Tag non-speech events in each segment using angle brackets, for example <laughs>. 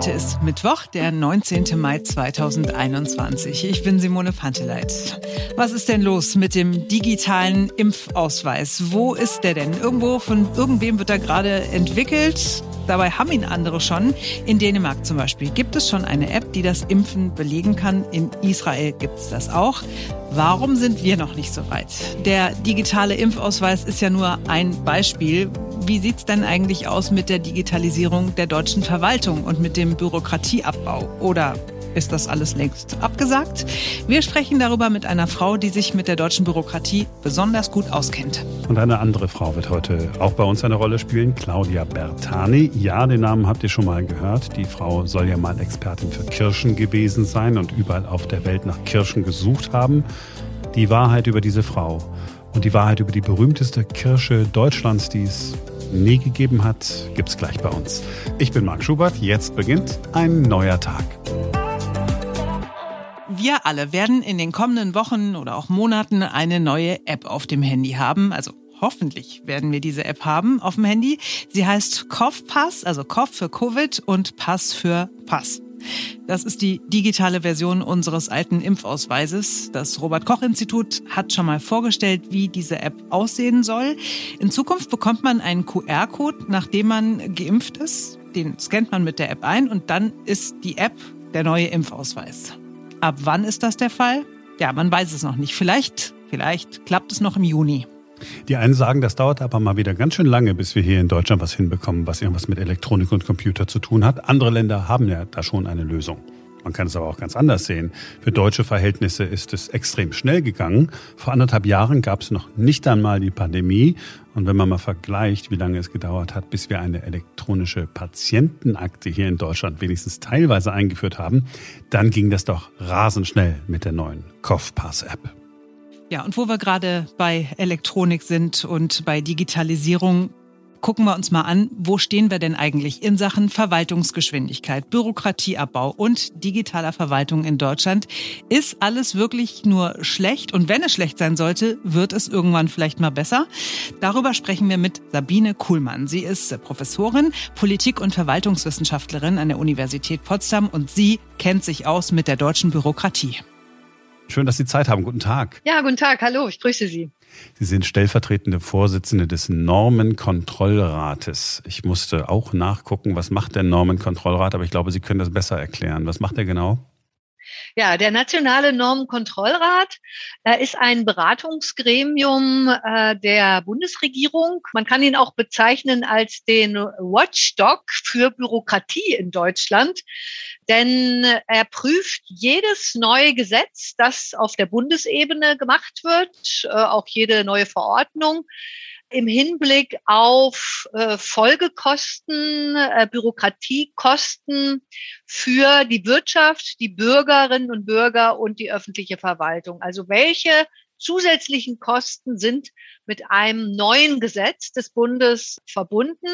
Heute ist Mittwoch, der 19. Mai 2021. Ich bin Simone Panteleit. Was ist denn los mit dem digitalen Impfausweis? Wo ist der denn? Irgendwo von irgendwem wird er gerade entwickelt. Dabei haben ihn andere schon. In Dänemark zum Beispiel gibt es schon eine App, die das Impfen belegen kann. In Israel gibt es das auch. Warum sind wir noch nicht so weit? Der digitale Impfausweis ist ja nur ein Beispiel. Wie sieht es denn eigentlich aus mit der Digitalisierung der deutschen Verwaltung und mit dem Bürokratieabbau? Oder ist das alles längst abgesagt? Wir sprechen darüber mit einer Frau, die sich mit der deutschen Bürokratie besonders gut auskennt. Und eine andere Frau wird heute auch bei uns eine Rolle spielen, Claudia Bertani. Ja, den Namen habt ihr schon mal gehört. Die Frau soll ja mal Expertin für Kirschen gewesen sein und überall auf der Welt nach Kirschen gesucht haben. Die Wahrheit über diese Frau und die Wahrheit über die berühmteste Kirsche Deutschlands, die es nie gegeben hat, gibt's gleich bei uns. Ich bin Marc Schubert. Jetzt beginnt ein neuer Tag. Wir alle werden in den kommenden Wochen oder auch Monaten eine neue App auf dem Handy haben. Also hoffentlich werden wir diese App haben auf dem Handy. Sie heißt COV-Pass, also COV für Covid und Pass für Pass. Das ist die digitale Version unseres alten Impfausweises. Das Robert Koch Institut hat schon mal vorgestellt, wie diese App aussehen soll. In Zukunft bekommt man einen QR-Code, nachdem man geimpft ist. Den scannt man mit der App ein und dann ist die App der neue Impfausweis. Ab wann ist das der Fall? Ja, man weiß es noch nicht. Vielleicht, vielleicht klappt es noch im Juni. Die einen sagen, das dauert aber mal wieder ganz schön lange, bis wir hier in Deutschland was hinbekommen, was irgendwas mit Elektronik und Computer zu tun hat. Andere Länder haben ja da schon eine Lösung. Man kann es aber auch ganz anders sehen. Für deutsche Verhältnisse ist es extrem schnell gegangen. Vor anderthalb Jahren gab es noch nicht einmal die Pandemie. Und wenn man mal vergleicht, wie lange es gedauert hat, bis wir eine elektronische Patientenakte hier in Deutschland wenigstens teilweise eingeführt haben, dann ging das doch rasend schnell mit der neuen COFPass-App. Ja, und wo wir gerade bei Elektronik sind und bei Digitalisierung, gucken wir uns mal an, wo stehen wir denn eigentlich in Sachen Verwaltungsgeschwindigkeit, Bürokratieabbau und digitaler Verwaltung in Deutschland? Ist alles wirklich nur schlecht? Und wenn es schlecht sein sollte, wird es irgendwann vielleicht mal besser? Darüber sprechen wir mit Sabine Kuhlmann. Sie ist Professorin, Politik- und Verwaltungswissenschaftlerin an der Universität Potsdam und sie kennt sich aus mit der deutschen Bürokratie. Schön, dass Sie Zeit haben. Guten Tag. Ja, guten Tag. Hallo, ich grüße Sie. Sie sind stellvertretende Vorsitzende des Normenkontrollrates. Ich musste auch nachgucken, was macht der Normenkontrollrat, aber ich glaube, Sie können das besser erklären. Was macht er genau? Ja, der Nationale Normenkontrollrat äh, ist ein Beratungsgremium äh, der Bundesregierung. Man kann ihn auch bezeichnen als den Watchdog für Bürokratie in Deutschland, denn er prüft jedes neue Gesetz, das auf der Bundesebene gemacht wird, äh, auch jede neue Verordnung im Hinblick auf äh, Folgekosten, äh, Bürokratiekosten für die Wirtschaft, die Bürgerinnen und Bürger und die öffentliche Verwaltung. Also welche zusätzlichen Kosten sind mit einem neuen Gesetz des Bundes verbunden?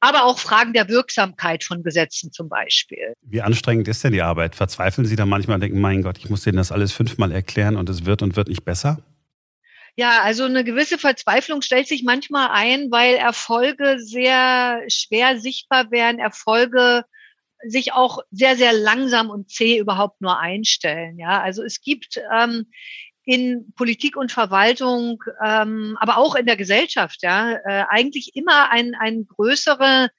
aber auch Fragen der Wirksamkeit von Gesetzen zum Beispiel. Wie anstrengend ist denn die Arbeit? Verzweifeln Sie da manchmal und denken, mein Gott, ich muss denen das alles fünfmal erklären und es wird und wird nicht besser? Ja, also eine gewisse Verzweiflung stellt sich manchmal ein, weil Erfolge sehr schwer sichtbar werden, Erfolge sich auch sehr, sehr langsam und zäh überhaupt nur einstellen. Ja, also es gibt ähm, in Politik und Verwaltung, ähm, aber auch in der Gesellschaft, ja, äh, eigentlich immer ein, eine größere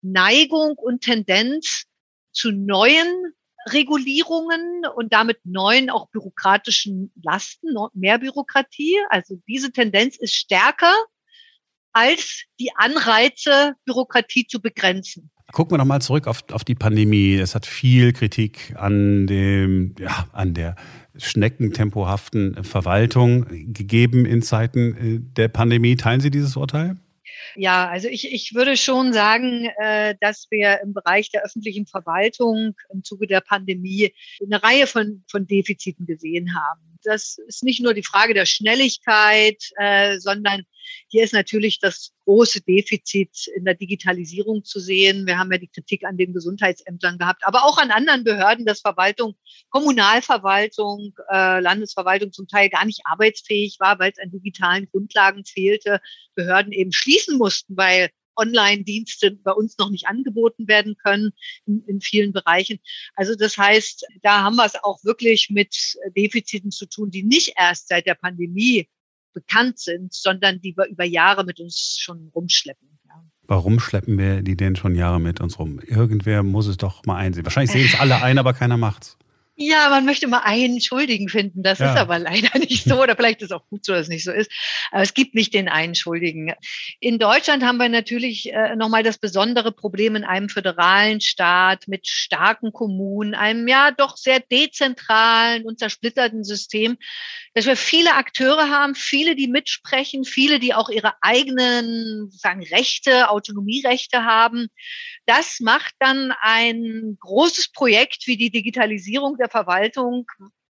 Neigung und Tendenz zu neuen Regulierungen und damit neuen auch bürokratischen Lasten, mehr Bürokratie. Also diese Tendenz ist stärker als die Anreize, Bürokratie zu begrenzen. Gucken wir nochmal zurück auf, auf die Pandemie. Es hat viel Kritik an dem, ja, an der schneckentempohaften Verwaltung gegeben in Zeiten äh, der Pandemie. Teilen Sie dieses Urteil? Ja, also ich, ich würde schon sagen, äh, dass wir im Bereich der öffentlichen Verwaltung im Zuge der Pandemie eine Reihe von, von Defiziten gesehen haben. Das ist nicht nur die Frage der Schnelligkeit, äh, sondern hier ist natürlich das große Defizit in der Digitalisierung zu sehen. Wir haben ja die Kritik an den Gesundheitsämtern gehabt, aber auch an anderen Behörden, dass Verwaltung, Kommunalverwaltung, äh, Landesverwaltung zum Teil gar nicht arbeitsfähig war, weil es an digitalen Grundlagen fehlte. Behörden eben schließen mussten, weil Online-Dienste bei uns noch nicht angeboten werden können in, in vielen Bereichen. Also das heißt, da haben wir es auch wirklich mit Defiziten zu tun, die nicht erst seit der Pandemie bekannt sind, sondern die wir über Jahre mit uns schon rumschleppen. Warum schleppen wir die denn schon Jahre mit uns rum? Irgendwer muss es doch mal einsehen. Wahrscheinlich sehen es alle ein, aber keiner macht's. Ja, man möchte mal einen Schuldigen finden. Das ja. ist aber leider <laughs> nicht so. Oder vielleicht ist es auch gut so, dass es nicht so ist. Aber es gibt nicht den einen Schuldigen. In Deutschland haben wir natürlich äh, nochmal das besondere Problem in einem föderalen Staat mit starken Kommunen, einem ja doch sehr dezentralen und zersplitterten System, dass wir viele Akteure haben, viele, die mitsprechen, viele, die auch ihre eigenen sagen, Rechte, Autonomierechte haben. Das macht dann ein großes Projekt wie die Digitalisierung der Verwaltung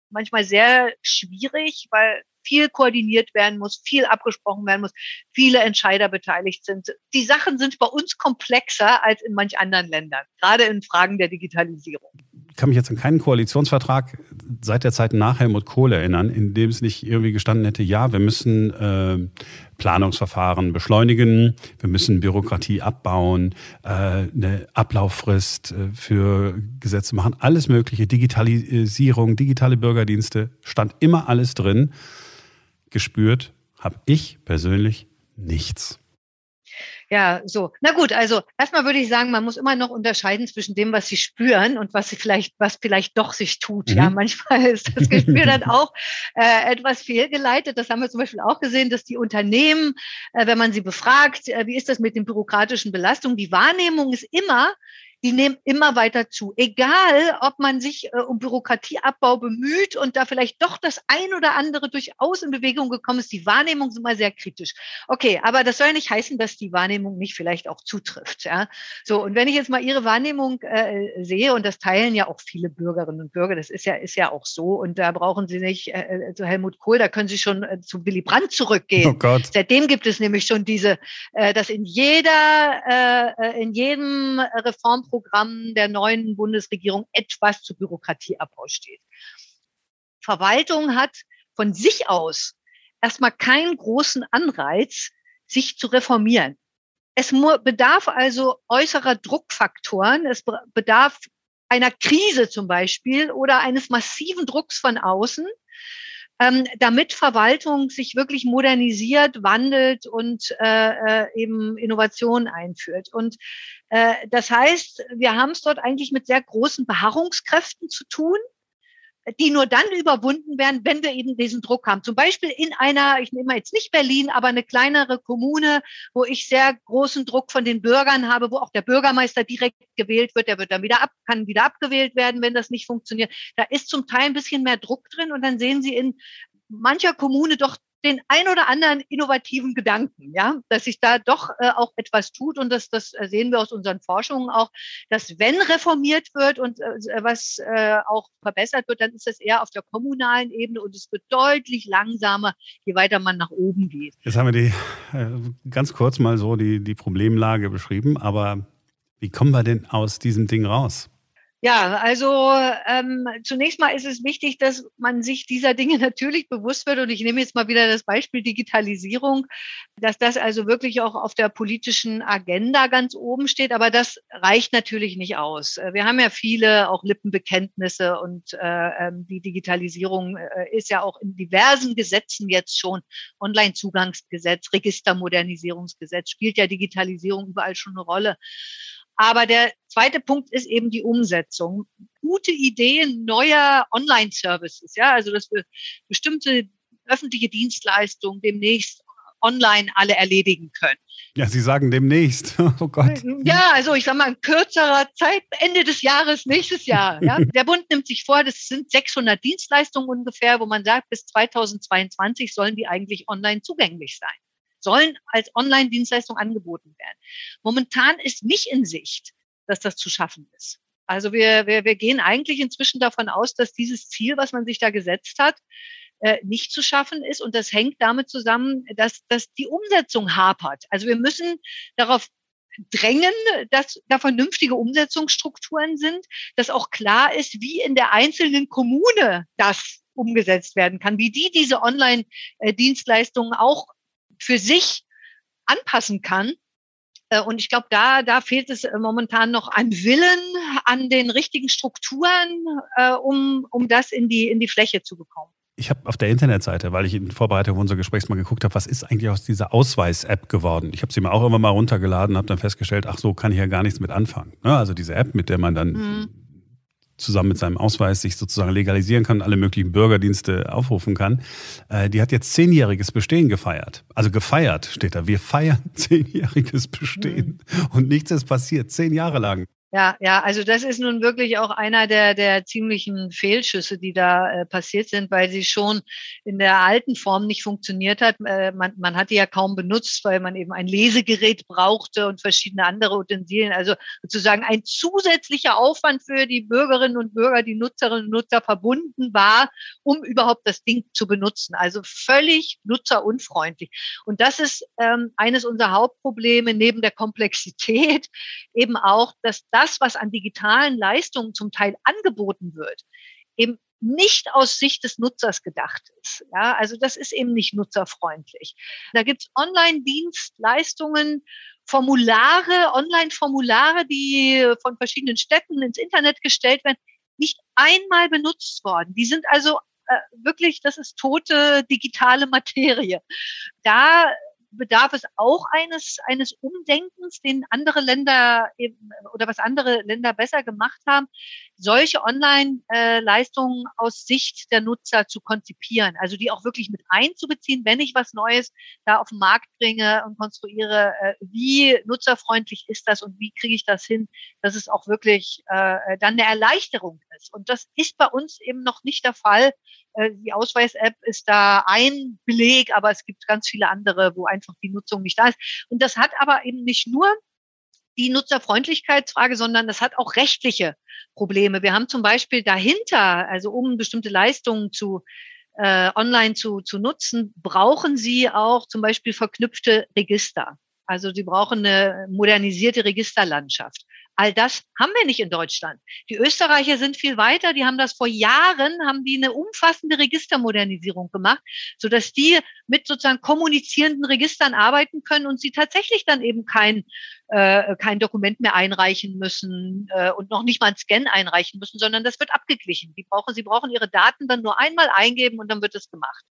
manchmal sehr schwierig, weil viel koordiniert werden muss, viel abgesprochen werden muss, viele Entscheider beteiligt sind. Die Sachen sind bei uns komplexer als in manch anderen Ländern, gerade in Fragen der Digitalisierung kann mich jetzt an keinen Koalitionsvertrag seit der Zeit nach Helmut Kohl erinnern, in dem es nicht irgendwie gestanden hätte, ja, wir müssen äh, Planungsverfahren beschleunigen, wir müssen Bürokratie abbauen, äh, eine Ablauffrist äh, für Gesetze machen, alles Mögliche, Digitalisierung, digitale Bürgerdienste, stand immer alles drin. Gespürt habe ich persönlich nichts. Ja, so. Na gut, also erstmal würde ich sagen, man muss immer noch unterscheiden zwischen dem, was sie spüren und was sie vielleicht, was vielleicht doch sich tut. Mhm. Ja, manchmal <laughs> ist das Gespür dann auch äh, etwas fehlgeleitet. Das haben wir zum Beispiel auch gesehen, dass die Unternehmen, äh, wenn man sie befragt, äh, wie ist das mit den bürokratischen Belastungen, die Wahrnehmung ist immer, die nehmen immer weiter zu. Egal, ob man sich äh, um Bürokratieabbau bemüht und da vielleicht doch das ein oder andere durchaus in Bewegung gekommen ist, die Wahrnehmung ist immer sehr kritisch. Okay, aber das soll ja nicht heißen, dass die Wahrnehmung nicht vielleicht auch zutrifft. Ja? So, und wenn ich jetzt mal Ihre Wahrnehmung äh, sehe, und das teilen ja auch viele Bürgerinnen und Bürger, das ist ja, ist ja auch so, und da brauchen Sie nicht äh, äh zu Helmut Kohl, da können Sie schon äh, zu Willy Brandt zurückgehen. Oh Gott. Seitdem gibt es nämlich schon diese, äh, dass in jeder, äh, äh in jedem Reformprogramm Programm der neuen Bundesregierung etwas zu Bürokratieabbau steht. Verwaltung hat von sich aus erstmal keinen großen Anreiz, sich zu reformieren. Es bedarf also äußerer Druckfaktoren. Es bedarf einer Krise zum Beispiel oder eines massiven Drucks von außen, ähm, damit Verwaltung sich wirklich modernisiert, wandelt und äh, äh, eben Innovationen einführt. Und äh, das heißt, wir haben es dort eigentlich mit sehr großen Beharrungskräften zu tun die nur dann überwunden werden, wenn wir eben diesen Druck haben. Zum Beispiel in einer, ich nehme jetzt nicht Berlin, aber eine kleinere Kommune, wo ich sehr großen Druck von den Bürgern habe, wo auch der Bürgermeister direkt gewählt wird, der wird dann wieder ab, kann wieder abgewählt werden, wenn das nicht funktioniert. Da ist zum Teil ein bisschen mehr Druck drin und dann sehen Sie in mancher Kommune doch den ein oder anderen innovativen Gedanken, ja, dass sich da doch äh, auch etwas tut und das, das sehen wir aus unseren Forschungen auch, dass wenn reformiert wird und äh, was äh, auch verbessert wird, dann ist das eher auf der kommunalen Ebene und es wird deutlich langsamer, je weiter man nach oben geht. Jetzt haben wir die äh, ganz kurz mal so die, die Problemlage beschrieben, aber wie kommen wir denn aus diesem Ding raus? Ja, also ähm, zunächst mal ist es wichtig, dass man sich dieser Dinge <laughs> natürlich bewusst wird. Und ich nehme jetzt mal wieder das Beispiel Digitalisierung, dass das also wirklich auch auf der politischen Agenda ganz oben steht. Aber das reicht natürlich nicht aus. Äh, wir haben ja viele auch Lippenbekenntnisse und äh, ähm, die Digitalisierung äh, ist ja auch in diversen Gesetzen jetzt schon Online-Zugangsgesetz, Registermodernisierungsgesetz, spielt ja Digitalisierung überall schon eine Rolle. Aber der zweite Punkt ist eben die Umsetzung. Gute Ideen neuer Online-Services, ja, also dass wir bestimmte öffentliche Dienstleistungen demnächst online alle erledigen können. Ja, Sie sagen demnächst. <laughs> Oh Gott. Ja, also ich sage mal in kürzerer Zeit, Ende des Jahres, nächstes Jahr. Ja. <laughs> Der Bund nimmt sich vor, das sind 600 Dienstleistungen ungefähr, wo man sagt, bis 2022 sollen die eigentlich online zugänglich sein sollen als Online-Dienstleistung angeboten werden. Momentan ist nicht in Sicht, dass das zu schaffen ist. Also wir, wir, wir gehen eigentlich inzwischen davon aus, dass dieses Ziel, was man sich da gesetzt hat, äh, nicht zu schaffen ist. Und das hängt damit zusammen, dass, dass die Umsetzung hapert. Also wir müssen darauf drängen, dass da vernünftige Umsetzungsstrukturen sind, dass auch klar ist, wie in der einzelnen Kommune das umgesetzt werden kann, wie die diese Online-Dienstleistungen auch für sich anpassen kann, Äh, und ich glaube, da, da fehlt es äh, momentan noch an Willen, an den richtigen Strukturen, äh, um, um das in die, in die Fläche zu bekommen. Ich habe auf der Internetseite, weil ich in Vorbereitung unserer Gesprächs mal geguckt habe, was ist eigentlich aus dieser Ausweis-App geworden? Ich habe sie mir auch immer mal runtergeladen, habe dann festgestellt, ach so, kann ich ja gar nichts mit anfangen. Ne? Also diese App, mit der man dann mhm. Zusammen mit seinem Ausweis sich sozusagen legalisieren kann, alle möglichen Bürgerdienste aufrufen kann, äh, die hat jetzt zehnjähriges Bestehen gefeiert. Also gefeiert steht da. Wir feiern <laughs> zehnjähriges Bestehen. Mhm. Und nichts ist passiert, zehn Jahre lang. Ja, ja, also das ist nun wirklich auch einer der, der ziemlichen Fehlschüsse, die da äh, passiert sind, weil sie schon in der alten Form nicht funktioniert hat. Äh, man, man hat die ja kaum benutzt, weil man eben ein Lesegerät brauchte und verschiedene andere Utensilien. Also sozusagen ein zusätzlicher Aufwand für die Bürgerinnen und Bürger, die Nutzerinnen und Nutzer verbunden war, um überhaupt das Ding zu benutzen. Also völlig nutzerunfreundlich. Und das ist ähm, eines unserer Hauptprobleme neben der Komplexität eben auch, dass das das, was an digitalen Leistungen zum Teil angeboten wird, eben nicht aus Sicht des Nutzers gedacht ist. Ja, also das ist eben nicht nutzerfreundlich. Da gibt es Online-Dienstleistungen, Formulare, Online-Formulare, die von verschiedenen Städten ins Internet gestellt werden, nicht einmal benutzt worden. Die sind also äh, wirklich, das ist tote digitale Materie. Da bedarf es auch eines, eines Umdenkens, den andere Länder eben, oder was andere Länder besser gemacht haben, solche Online-Leistungen aus Sicht der Nutzer zu konzipieren, also die auch wirklich mit einzubeziehen, wenn ich was Neues da auf den Markt bringe und konstruiere, äh, wie nutzerfreundlich ist das und wie kriege ich das hin, dass es auch wirklich äh, dann eine Erleichterung ist. Und das ist bei uns eben noch nicht der Fall. Äh, die Ausweis-App ist da ein Beleg, aber es gibt ganz viele andere, wo einfach die Nutzung nicht da ist. Und das hat aber eben nicht nur die Nutzerfreundlichkeitsfrage, sondern das hat auch rechtliche Probleme. Wir haben zum Beispiel dahinter, also um bestimmte Leistungen zu äh, online zu, zu nutzen, brauchen Sie auch zum Beispiel verknüpfte Register. Also Sie brauchen eine modernisierte Registerlandschaft. All das haben wir nicht in Deutschland. Die Österreicher sind viel weiter. Die haben das vor Jahren, haben die eine umfassende Registermodernisierung gemacht, so dass die mit sozusagen kommunizierenden Registern arbeiten können und sie tatsächlich dann eben kein, äh, kein Dokument mehr einreichen müssen äh, und noch nicht mal ein Scan einreichen müssen, sondern das wird abgeglichen. Die brauchen, sie brauchen ihre Daten dann nur einmal eingeben und dann wird es gemacht.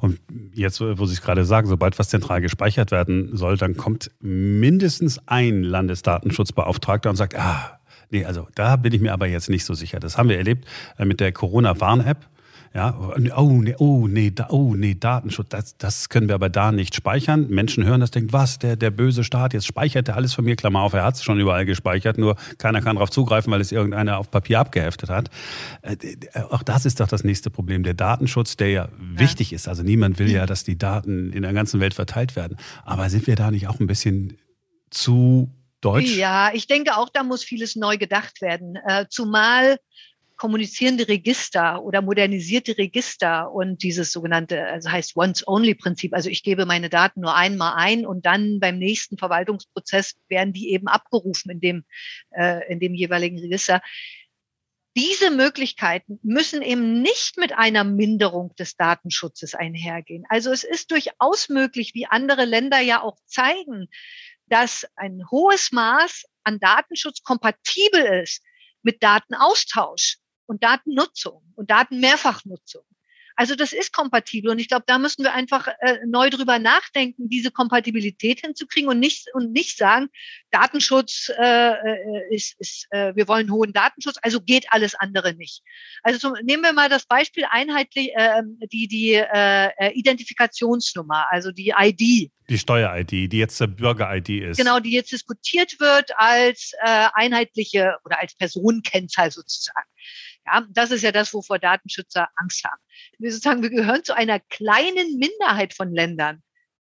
Und jetzt, wo Sie es gerade sagen, sobald was zentral gespeichert werden soll, dann kommt mindestens ein Landesdatenschutzbeauftragter und sagt, ah, nee, also da bin ich mir aber jetzt nicht so sicher. Das haben wir erlebt äh, mit der Corona-Warn-App. Ja, oh nee, oh nee, da, oh nee, Datenschutz, das, das können wir aber da nicht speichern. Menschen hören das, denken, was, der, der böse Staat, jetzt speichert er alles von mir, Klammer auf, er hat es schon überall gespeichert, nur keiner kann darauf zugreifen, weil es irgendeiner auf Papier abgeheftet hat. Äh, auch das ist doch das nächste Problem, der Datenschutz, der ja, ja. wichtig ist. Also niemand will ja, dass die Daten in der ganzen Welt verteilt werden. Aber sind wir da nicht auch ein bisschen zu deutsch? Ja, ich denke auch, da muss vieles neu gedacht werden. Äh, zumal kommunizierende Register oder modernisierte Register und dieses sogenannte, also heißt Once-Only-Prinzip. Also ich gebe meine Daten nur einmal ein und dann beim nächsten Verwaltungsprozess werden die eben abgerufen in dem, äh, in dem jeweiligen Register. Diese Möglichkeiten müssen eben nicht mit einer Minderung des Datenschutzes einhergehen. Also es ist durchaus möglich, wie andere Länder ja auch zeigen, dass ein hohes Maß an Datenschutz kompatibel ist mit Datenaustausch und Datennutzung und Datenmehrfachnutzung. Also das ist kompatibel und ich glaube, da müssen wir einfach äh, neu drüber nachdenken, diese Kompatibilität hinzukriegen und nicht und nicht sagen, Datenschutz äh, äh, ist, ist äh, wir wollen hohen Datenschutz, also geht alles andere nicht. Also zum, nehmen wir mal das Beispiel einheitlich äh, die die äh, Identifikationsnummer, also die ID. Die Steuer-ID, die jetzt der Bürger-ID ist. Genau, die jetzt diskutiert wird als äh, einheitliche oder als Personenkennzahl sozusagen. Ja, das ist ja das, wovor Datenschützer Angst haben. Wir sozusagen, wir gehören zu einer kleinen Minderheit von Ländern,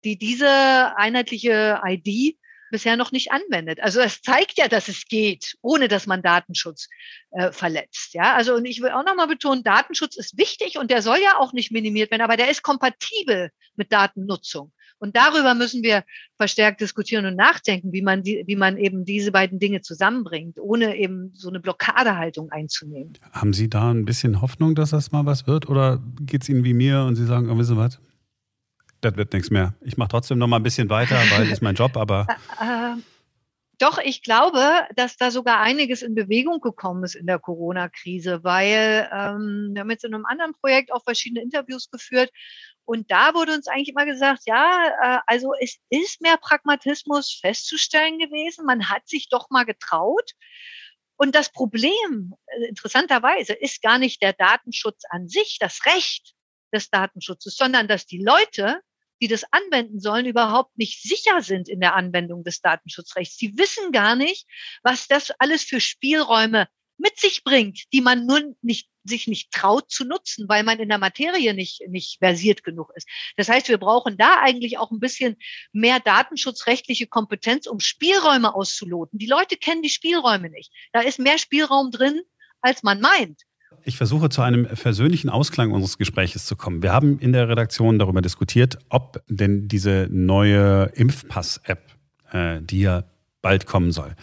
die diese einheitliche ID bisher noch nicht anwendet. Also es zeigt ja, dass es geht, ohne dass man Datenschutz äh, verletzt. Ja, also und ich will auch nochmal betonen, Datenschutz ist wichtig und der soll ja auch nicht minimiert werden, aber der ist kompatibel mit Datennutzung. Und darüber müssen wir verstärkt diskutieren und nachdenken, wie man, die, wie man eben diese beiden Dinge zusammenbringt, ohne eben so eine Blockadehaltung einzunehmen. Haben Sie da ein bisschen Hoffnung, dass das mal was wird? Oder geht es Ihnen wie mir und Sie sagen, oh, wissen Sie was? das wird nichts mehr. Ich mache trotzdem noch mal ein bisschen weiter, weil ist mein Job, aber. <laughs> Äh, äh, doch, ich glaube, dass da sogar einiges in Bewegung gekommen ist in der Corona-Krise, weil ähm, wir haben jetzt in einem anderen Projekt auch verschiedene Interviews geführt und da wurde uns eigentlich immer gesagt, ja, äh, also es ist mehr Pragmatismus festzustellen gewesen. Man hat sich doch mal getraut. Und das Problem, äh, interessanterweise, ist gar nicht der Datenschutz an sich, das Recht des Datenschutzes, sondern dass die Leute die das anwenden sollen, überhaupt nicht sicher sind in der Anwendung des Datenschutzrechts. Sie wissen gar nicht, was das alles für Spielräume mit sich bringt, die man nur nicht, sich nicht traut zu nutzen, weil man in der Materie nicht, nicht versiert genug ist. Das heißt, wir brauchen da eigentlich auch ein bisschen mehr datenschutzrechtliche Kompetenz, um Spielräume auszuloten. Die Leute kennen die Spielräume nicht. Da ist mehr Spielraum drin, als man meint. Ich versuche zu einem versöhnlichen Ausklang unseres Gespräches zu kommen. Wir haben in der Redaktion darüber diskutiert, ob denn diese neue Impfpass-App, äh, die ja bald kommen soll.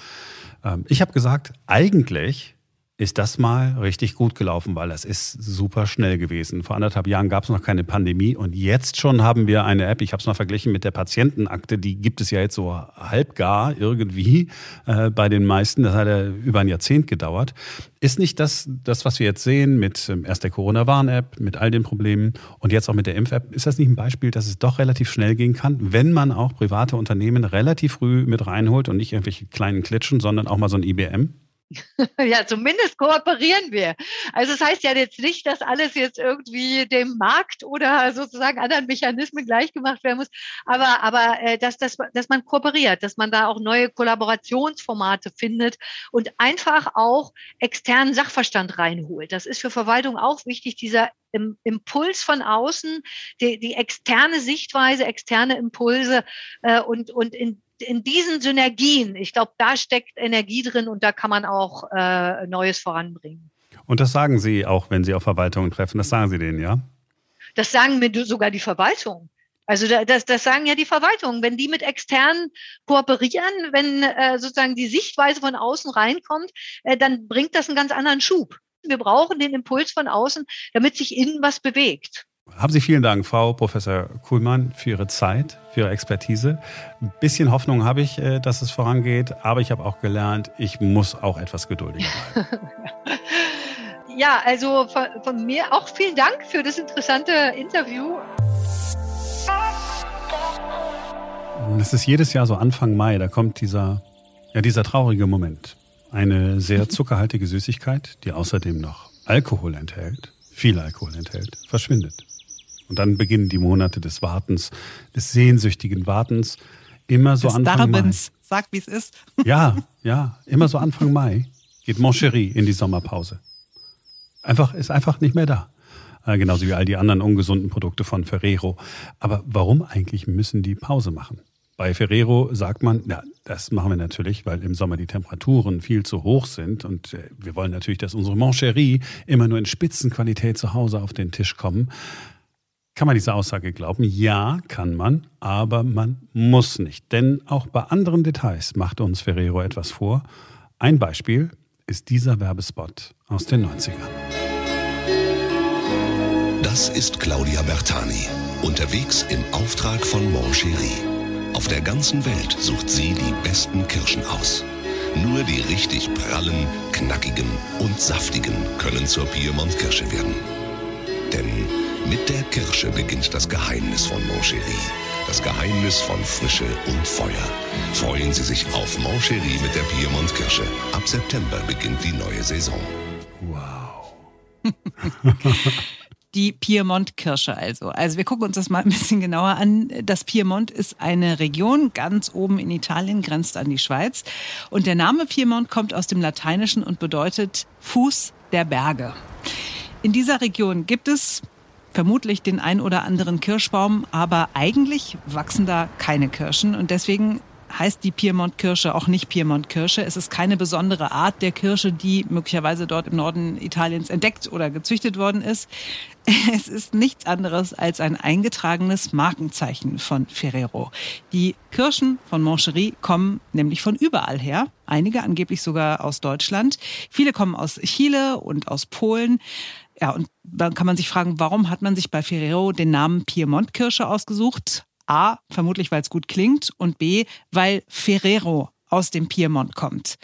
Ähm, ich habe gesagt, eigentlich ist das mal richtig gut gelaufen, weil das ist super schnell gewesen. Vor anderthalb Jahren gab es noch keine Pandemie und jetzt schon haben wir eine App, ich habe es mal verglichen mit der Patientenakte, die gibt es ja jetzt so halbgar irgendwie äh, bei den meisten. Das hat ja über ein Jahrzehnt gedauert. Ist nicht das, das was wir jetzt sehen mit ähm, erst der Corona-Warn-App, mit all den Problemen und jetzt auch mit der Impf-App, ist das nicht ein Beispiel, dass es doch relativ schnell gehen kann, wenn man auch private Unternehmen relativ früh mit reinholt und nicht irgendwelche kleinen Klitschen, sondern auch mal so ein IBM? <laughs> ja, zumindest kooperieren wir. Also es das heißt ja jetzt nicht, dass alles jetzt irgendwie dem Markt oder sozusagen anderen Mechanismen gleichgemacht werden muss, aber, aber äh, dass, dass, dass man kooperiert, dass man da auch neue Kollaborationsformate findet und einfach auch externen Sachverstand reinholt. Das ist für Verwaltung auch wichtig, dieser Impuls von außen, die, die externe Sichtweise, externe Impulse äh, und, und in in diesen Synergien, ich glaube, da steckt Energie drin und da kann man auch äh, Neues voranbringen. Und das sagen Sie auch, wenn Sie auf Verwaltungen treffen, das sagen Sie denen, ja? Das sagen mir sogar die Verwaltung. Also das, das sagen ja die Verwaltungen. Wenn die mit externen kooperieren, wenn äh, sozusagen die Sichtweise von außen reinkommt, äh, dann bringt das einen ganz anderen Schub. Wir brauchen den Impuls von außen, damit sich innen was bewegt. Haben Sie vielen Dank, Frau Professor Kuhlmann, für Ihre Zeit, für Ihre Expertise. Ein bisschen Hoffnung habe ich, äh, dass es vorangeht, aber ich habe auch gelernt, ich muss auch etwas geduldiger bleiben. <laughs> ja, also von, von mir auch vielen Dank für das interessante Interview. Es ist jedes Jahr so Anfang Mai, da kommt dieser, ja, dieser traurige Moment. Eine sehr zuckerhaltige Süßigkeit, die außerdem noch Alkohol enthält, viel Alkohol enthält, verschwindet. Und dann beginnen die Monate des Wartens, des sehnsüchtigen Wartens. Immer so des Anfang Darbens. Mai. Sag, wie es ist. <laughs> Ja, ja, immer so Anfang Mai geht Moncherie in die Sommerpause. Einfach, ist einfach nicht mehr da. Äh, genauso wie all die anderen ungesunden Produkte von Ferrero. Aber warum eigentlich müssen die Pause machen? Bei Ferrero sagt man, ja, das machen wir natürlich, weil im Sommer die Temperaturen viel zu hoch sind und äh, wir wollen natürlich, dass unsere Moncherie immer nur in Spitzenqualität zu Hause auf den Tisch kommen. Kann man dieser Aussage glauben? Ja, kann man, aber man muss nicht. Denn auch bei anderen Details macht uns Ferrero etwas vor. Ein Beispiel ist dieser Werbespot aus den 90ern. Das ist Claudia Bertani, unterwegs im Auftrag von Moncherie. Auf der ganzen Welt sucht sie die besten Kirschen aus. Nur die richtig prallen, knackigen und saftigen können zur Piemont-Kirsche werden. Denn mit der Kirsche beginnt das Geheimnis von Moncherie. Das Geheimnis von Frische und Feuer. Freuen Sie sich auf Moncherie mit der Piemont Kirsche. Ab September beginnt die neue Saison. Wow. <laughs> die Piemont-Kirsche also. Also wir gucken uns das mal ein bisschen genauer an. Das Piemont ist eine Region ganz oben in Italien, grenzt an die Schweiz. Und der Name Piemont kommt aus dem Lateinischen und bedeutet Fuß der Berge. In dieser Region gibt es vermutlich den ein oder anderen Kirschbaum, aber eigentlich wachsen da keine Kirschen und deswegen heißt die Piemont-Kirsche auch nicht Piemont-Kirsche. Es ist keine besondere Art der Kirsche, die möglicherweise dort im Norden Italiens entdeckt oder gezüchtet worden ist. <laughs> Es ist nichts anderes als ein eingetragenes Markenzeichen von Ferrero. Die Kirschen von Moncherie kommen nämlich von überall her. Einige angeblich sogar aus Deutschland. Viele kommen aus Chile und aus Polen. Ja, und dann kann man sich fragen, warum hat man sich bei Ferrero den Namen Piemont-Kirsche ausgesucht? A, vermutlich weil es gut klingt und B, weil Ferrero aus dem Piemont kommt.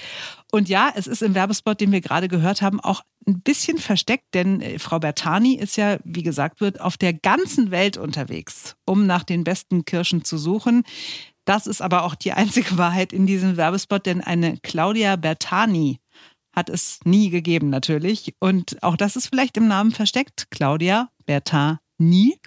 Und ja, es ist im Werbespot, den wir gerade gehört haben, auch ein bisschen versteckt, denn äh, Frau Bertani ist ja, wie gesagt wird, auf der ganzen Welt unterwegs, um nach den besten Kirschen zu suchen. Das ist aber auch die einzige <laughs> Wahrheit in diesem Werbespot, denn eine Claudia Bertani hat es nie gegeben natürlich. Und auch das ist vielleicht im Namen versteckt. Claudia Bertani nie.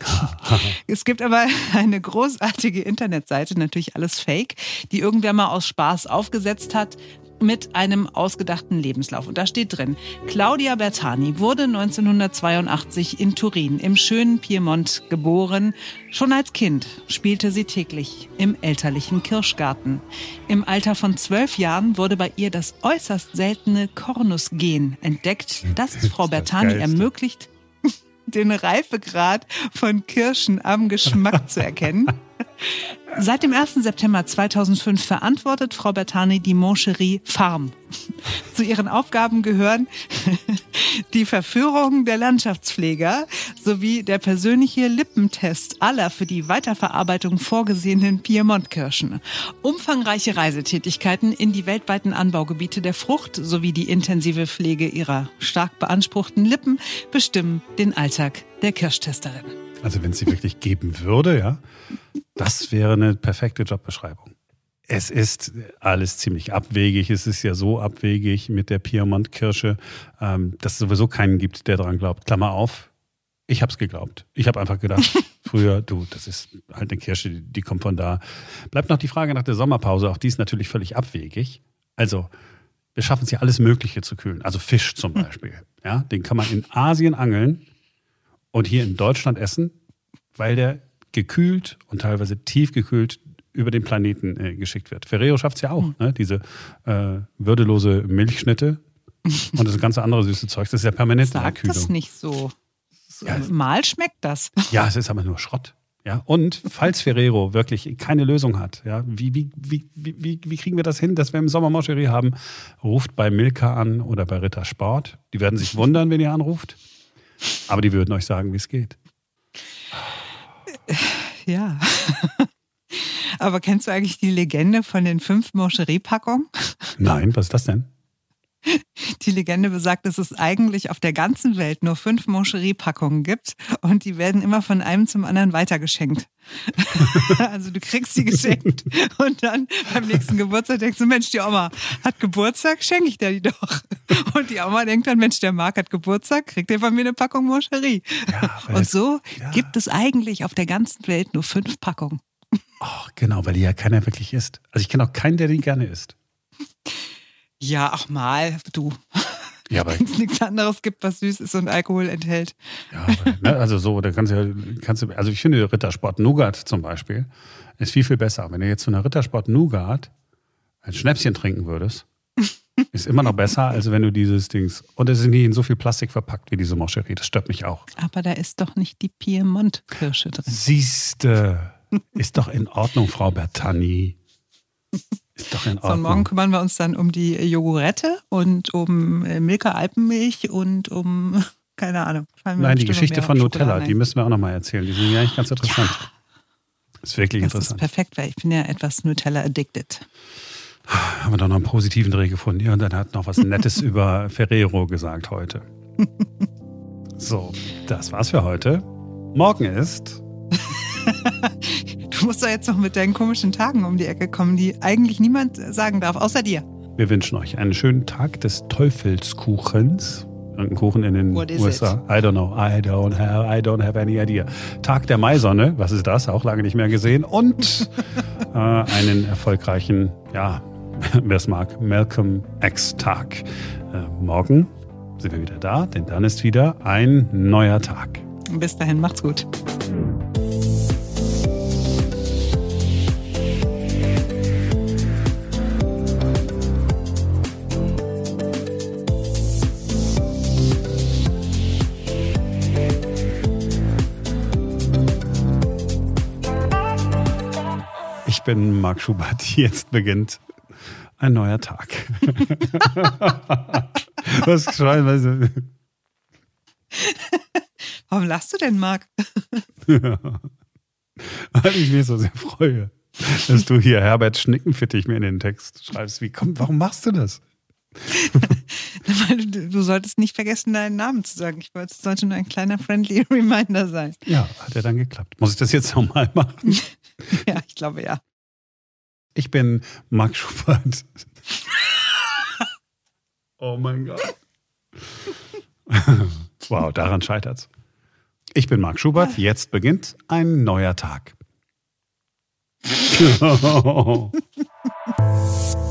<laughs> es gibt aber eine großartige Internetseite, natürlich alles Fake, die irgendwer mal aus Spaß aufgesetzt hat mit einem ausgedachten Lebenslauf. Und da steht drin, Claudia Bertani wurde 1982 in Turin im schönen Piemont geboren. Schon als Kind spielte sie täglich im elterlichen Kirschgarten. Im Alter von zwölf Jahren wurde bei ihr das äußerst seltene Kornusgen entdeckt, das Frau Bertani ermöglicht, <laughs> den Reifegrad von Kirschen am Geschmack zu erkennen. <laughs> Seit dem 1. September 2005 verantwortet Frau Bertani die Moncherie Farm. Zu ihren Aufgaben gehören <laughs> die Verführung der Landschaftspfleger sowie der persönliche Lippentest aller für die Weiterverarbeitung vorgesehenen Piemontkirschen. Umfangreiche Reisetätigkeiten in die weltweiten Anbaugebiete der Frucht sowie die intensive Pflege ihrer stark beanspruchten Lippen bestimmen den Alltag der Kirschtesterin. Also wenn es sie wirklich geben würde, ja, das wäre eine perfekte Jobbeschreibung. Es ist alles ziemlich abwegig. Es ist ja so abwegig mit der Piemont-Kirsche, ähm, dass es sowieso keinen gibt, der daran glaubt. Klammer auf, ich habe es geglaubt. Ich habe einfach gedacht, <laughs> früher, du, das ist halt eine Kirsche, die, die kommt von da. Bleibt noch die Frage nach der Sommerpause. Auch die ist natürlich völlig abwegig. Also, wir schaffen es ja alles Mögliche zu kühlen. Also Fisch zum <laughs> Beispiel. Ja, den kann man in Asien angeln und hier in Deutschland essen, weil der gekühlt und teilweise tiefgekühlt über den Planeten äh, geschickt wird. Ferrero schafft es ja auch, mhm. ne? diese äh, würdelose Milchschnitte <laughs> und das ganze andere süße Zeug. Das ist ja permanent Sag in der Kühlung. das nicht so. so ja, mal schmeckt das. <laughs> Ja, es ist aber nur Schrott. Ja, und falls Ferrero wirklich keine Lösung hat, ja, wie, wie, wie, wie, wie kriegen wir das hin, dass wir im Sommer Moscherie haben? Ruft bei Milka an oder bei Ritter Sport. Die werden sich wundern, wenn ihr anruft. Aber die würden euch sagen, wie es geht. Ja. <laughs> Aber kennst du eigentlich die Legende von den fünf Moncherie-Packungen? Nein, was ist das denn? Die Legende besagt, dass es eigentlich auf der ganzen Welt nur fünf Moncherie-Packungen gibt und die werden immer von einem zum anderen weitergeschenkt. <laughs> also du kriegst sie geschenkt und dann beim nächsten Geburtstag denkst du, Mensch, die Oma hat Geburtstag, schenke ich dir die doch. Und die Oma denkt dann, Mensch, der Marc hat Geburtstag, kriegt er von mir eine Packung Moncherie. Ja, und so ja. gibt es eigentlich auf der ganzen Welt nur fünf Packungen. Oh, genau, weil die ja keiner wirklich isst. Also ich kenne auch keinen, der die gerne isst. Ja, auch mal, du. Ja, Wenn es <laughs> nichts anderes gibt, was süß ist und Alkohol enthält. Ja, aber, ne, also so, da kannst du, kannst du, also ich finde Rittersport Nougat zum Beispiel ist viel, viel besser. Wenn du jetzt zu einer Rittersport Nougat ein Schnäpschen trinken würdest, <laughs> ist immer noch besser, als wenn du dieses Dings. Und es ist nicht in so viel Plastik verpackt wie diese Moscherie. Das stört mich auch. Aber da ist doch nicht die Piemont-Kirsche drin. Siehste, ist doch in Ordnung, Frau Bertani. Ist doch in Ordnung. So, morgen kümmern wir uns dann um die Jogurette und um äh, Milka Alpenmilch und um, <laughs> keine Ahnung. Nein, die Geschichte von Nutella, die müssen wir auch nochmal erzählen. Die sind ja eigentlich ganz interessant. Ja. Ist wirklich das interessant. Das ist perfekt, weil ich bin ja etwas Nutella-addicted. Haben wir doch noch einen positiven Dreh gefunden. Ja, und dann hat noch was <laughs> Nettes über Ferrero gesagt heute. <laughs> So, das war's für heute. Morgen ist Du musst doch jetzt noch mit deinen komischen Tagen um die Ecke kommen, die eigentlich niemand sagen darf, außer dir. Wir wünschen euch einen schönen Tag des Teufelskuchens. Irgendein Kuchen in den USA. It? I don't know. I don't have, I don't have any idea. Tag der Maisonne. Was ist das? Auch lange nicht mehr gesehen. Und <laughs> äh, einen erfolgreichen, ja, <laughs> wer es mag, Malcolm X-Tag. Äh, morgen sind wir wieder da, denn dann ist wieder ein neuer Tag. Bis dahin, macht's gut. Bin Marc Schubert. <laughs> Jetzt beginnt ein neuer Tag. <laughs> Was schreien, weißt du? <laughs> Warum lachst du denn, Marc? Ja. Weil ich mich so sehr freue, dass du hier Herbert Schnickenfittich mir in den Text schreibst. Wie kommt, warum machst du das? Du solltest nicht vergessen, deinen Namen zu sagen. Ich wollte, es sollte nur ein kleiner friendly Reminder sein. Ja, hat ja dann geklappt. Muss ich das jetzt nochmal machen? Ja, ich glaube ja. Ich bin Marc Schubert. oh mein Gott. wow, daran scheitert's. Ich bin Marc Schubert. Jetzt beginnt ein neuer Tag. <laughs>